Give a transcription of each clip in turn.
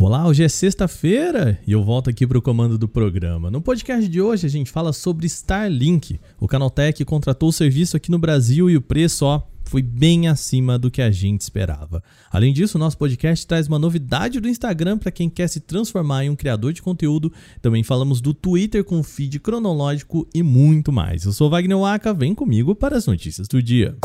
Olá, hoje é sexta-feira e eu volto aqui para o comando do programa. No podcast de hoje a gente fala sobre Starlink. O Canaltech contratou o serviço aqui no Brasil e o preço, ó, foi bem acima do que a gente esperava. Além disso, o nosso podcast traz uma novidade do Instagram para quem quer se transformar em um criador de conteúdo. Também falamos do Twitter com feed cronológico e muito mais. Eu sou Wagner Waka, vem comigo para as notícias do dia.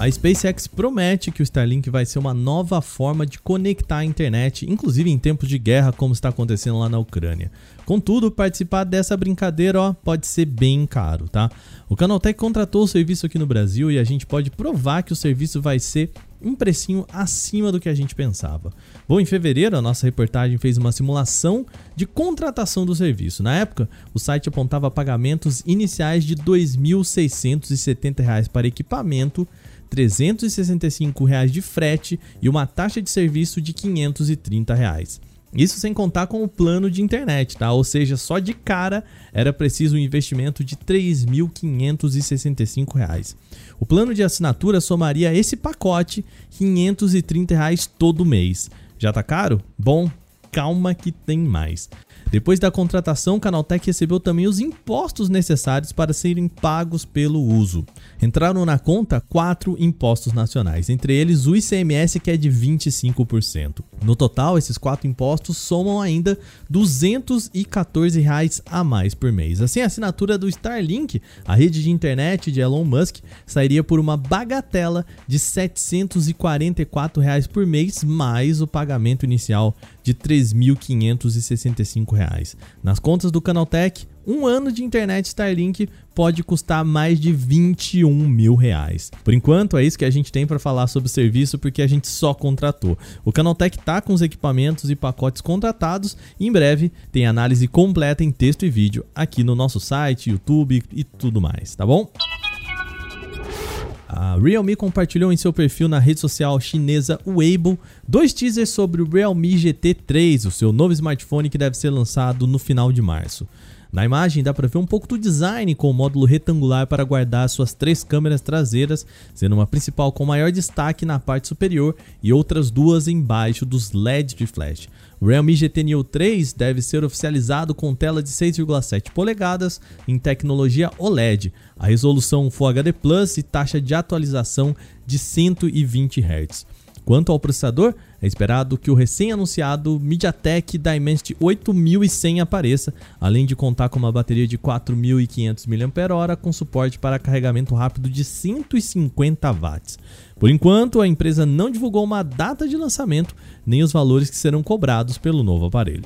A SpaceX promete que o Starlink vai ser uma nova forma de conectar a internet, inclusive em tempos de guerra, como está acontecendo lá na Ucrânia. Contudo, participar dessa brincadeira ó, pode ser bem caro, tá? O Canaltech contratou o serviço aqui no Brasil e a gente pode provar que o serviço vai ser um precinho acima do que a gente pensava. Bom, em fevereiro, a nossa reportagem fez uma simulação de contratação do serviço. Na época, o site apontava pagamentos iniciais de R$ 2.670 para equipamento 365 reais de frete e uma taxa de serviço de 530 reais. Isso sem contar com o plano de internet, tá? Ou seja, só de cara era preciso um investimento de R$ 3.565. O plano de assinatura somaria esse pacote 530 reais todo mês. Já tá caro? Bom, calma que tem mais. Depois da contratação, o Canaltech recebeu também os impostos necessários para serem pagos pelo uso. Entraram na conta quatro impostos nacionais, entre eles o ICMS, que é de 25%. No total, esses quatro impostos somam ainda 214 reais a mais por mês. Assim, a assinatura do Starlink, a rede de internet de Elon Musk, sairia por uma bagatela de 744 reais por mês, mais o pagamento inicial de R$ 3.565 reais. Nas contas do Canaltech, um ano de internet Starlink pode custar mais de 21 mil reais. Por enquanto, é isso que a gente tem para falar sobre o serviço, porque a gente só contratou. O Canaltech está com os equipamentos e pacotes contratados em breve tem análise completa em texto e vídeo aqui no nosso site, YouTube e tudo mais, tá bom? Realme compartilhou em seu perfil na rede social chinesa Weibo dois teasers sobre o Realme GT 3, o seu novo smartphone que deve ser lançado no final de março. Na imagem dá para ver um pouco do design com o módulo retangular para guardar suas três câmeras traseiras, sendo uma principal com maior destaque na parte superior e outras duas embaixo dos LEDs de flash. O Realme GT Neo 3 deve ser oficializado com tela de 6,7 polegadas em tecnologia OLED, a resolução Full HD Plus e taxa de atualização de 120 Hz. Quanto ao processador, é esperado que o recém-anunciado MediaTek Dimensity 8100 apareça, além de contar com uma bateria de 4.500 mAh com suporte para carregamento rápido de 150 watts. Por enquanto, a empresa não divulgou uma data de lançamento nem os valores que serão cobrados pelo novo aparelho.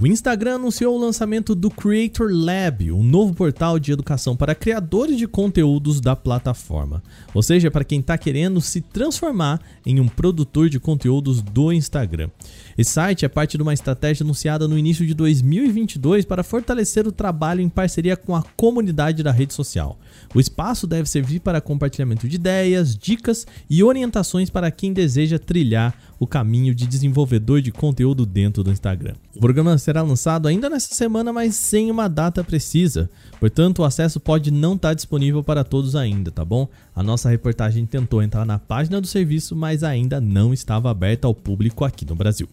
O Instagram anunciou o lançamento do Creator Lab, um novo portal de educação para criadores de conteúdos da plataforma. Ou seja, para quem está querendo se transformar em um produtor de conteúdos do Instagram. Esse site é parte de uma estratégia anunciada no início de 2022 para fortalecer o trabalho em parceria com a comunidade da rede social. O espaço deve servir para compartilhamento de ideias, dicas e orientações para quem deseja trilhar o caminho de desenvolvedor de conteúdo dentro do Instagram. O programa será lançado ainda nesta semana, mas sem uma data precisa. Portanto, o acesso pode não estar disponível para todos ainda, tá bom? A nossa reportagem tentou entrar na página do serviço, mas ainda não estava aberta ao público aqui no Brasil.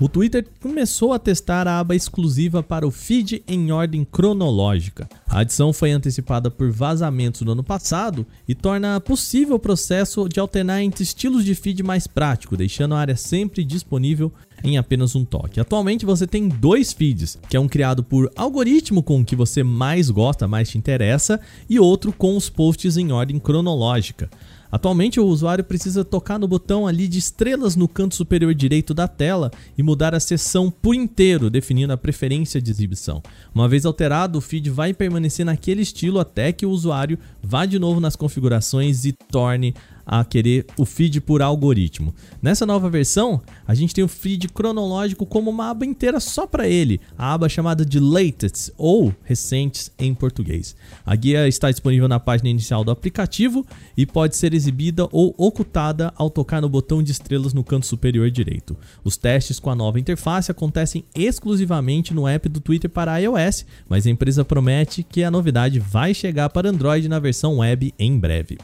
O Twitter começou a testar a aba exclusiva para o feed em ordem cronológica. A adição foi antecipada por vazamentos no ano passado e torna possível o processo de alternar entre estilos de feed mais prático, deixando a área sempre disponível em apenas um toque. Atualmente você tem dois feeds, que é um criado por algoritmo com o que você mais gosta, mais te interessa, e outro com os posts em ordem cronológica. Atualmente, o usuário precisa tocar no botão ali de estrelas no canto superior direito da tela e mudar a seção por inteiro, definindo a preferência de exibição. Uma vez alterado, o feed vai permanecer naquele estilo até que o usuário vá de novo nas configurações e torne a querer o feed por algoritmo. Nessa nova versão, a gente tem o feed cronológico como uma aba inteira só para ele, a aba chamada de Latest ou Recentes em português. A guia está disponível na página inicial do aplicativo e pode ser exibida ou ocultada ao tocar no botão de estrelas no canto superior direito. Os testes com a nova interface acontecem exclusivamente no app do Twitter para iOS, mas a empresa promete que a novidade vai chegar para Android na versão web em breve.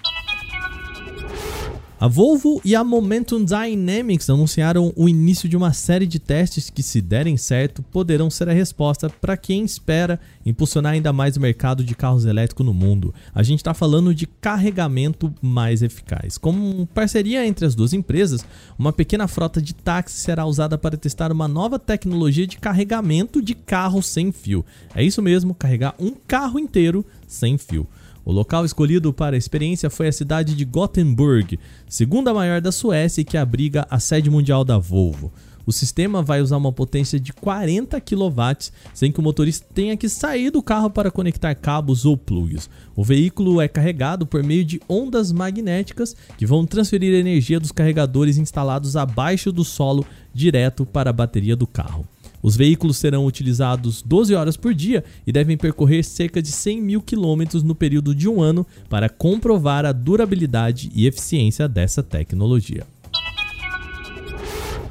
A Volvo e a Momentum Dynamics anunciaram o início de uma série de testes que, se derem certo, poderão ser a resposta para quem espera impulsionar ainda mais o mercado de carros elétricos no mundo. A gente está falando de carregamento mais eficaz. Como parceria entre as duas empresas, uma pequena frota de táxis será usada para testar uma nova tecnologia de carregamento de carro sem fio. É isso mesmo, carregar um carro inteiro sem fio. O local escolhido para a experiência foi a cidade de Gothenburg, segunda maior da Suécia e que abriga a sede mundial da Volvo. O sistema vai usar uma potência de 40 kW, sem que o motorista tenha que sair do carro para conectar cabos ou plugs. O veículo é carregado por meio de ondas magnéticas que vão transferir a energia dos carregadores instalados abaixo do solo direto para a bateria do carro. Os veículos serão utilizados 12 horas por dia e devem percorrer cerca de 100 mil quilômetros no período de um ano para comprovar a durabilidade e eficiência dessa tecnologia.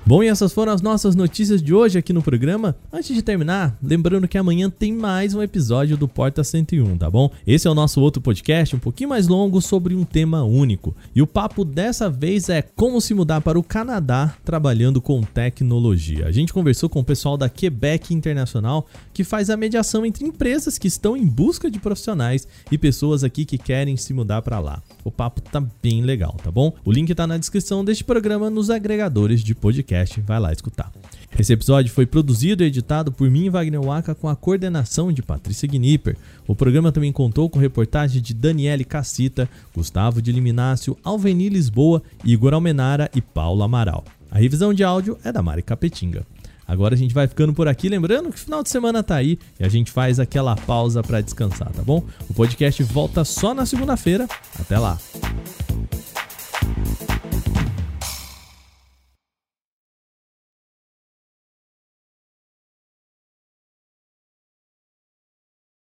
Bom, e essas foram as nossas notícias de hoje aqui no programa. Antes de terminar, lembrando que amanhã tem mais um episódio do Porta 101, tá bom? Esse é o nosso outro podcast, um pouquinho mais longo, sobre um tema único. E o papo dessa vez é como se mudar para o Canadá trabalhando com tecnologia. A gente conversou com o pessoal da Quebec Internacional, que faz a mediação entre empresas que estão em busca de profissionais e pessoas aqui que querem se mudar para lá. O papo tá bem legal, tá bom? O link tá na descrição deste programa nos agregadores de podcast. Vai lá escutar. Esse episódio foi produzido e editado por mim, Wagner Waka, com a coordenação de Patrícia Gnipper. O programa também contou com reportagem de Daniele Cassita, Gustavo de Liminácio, Alveni Lisboa, Igor Almenara e Paulo Amaral. A revisão de áudio é da Mari Capetinga. Agora a gente vai ficando por aqui, lembrando que final de semana tá aí e a gente faz aquela pausa para descansar, tá bom? O podcast volta só na segunda-feira. Até lá.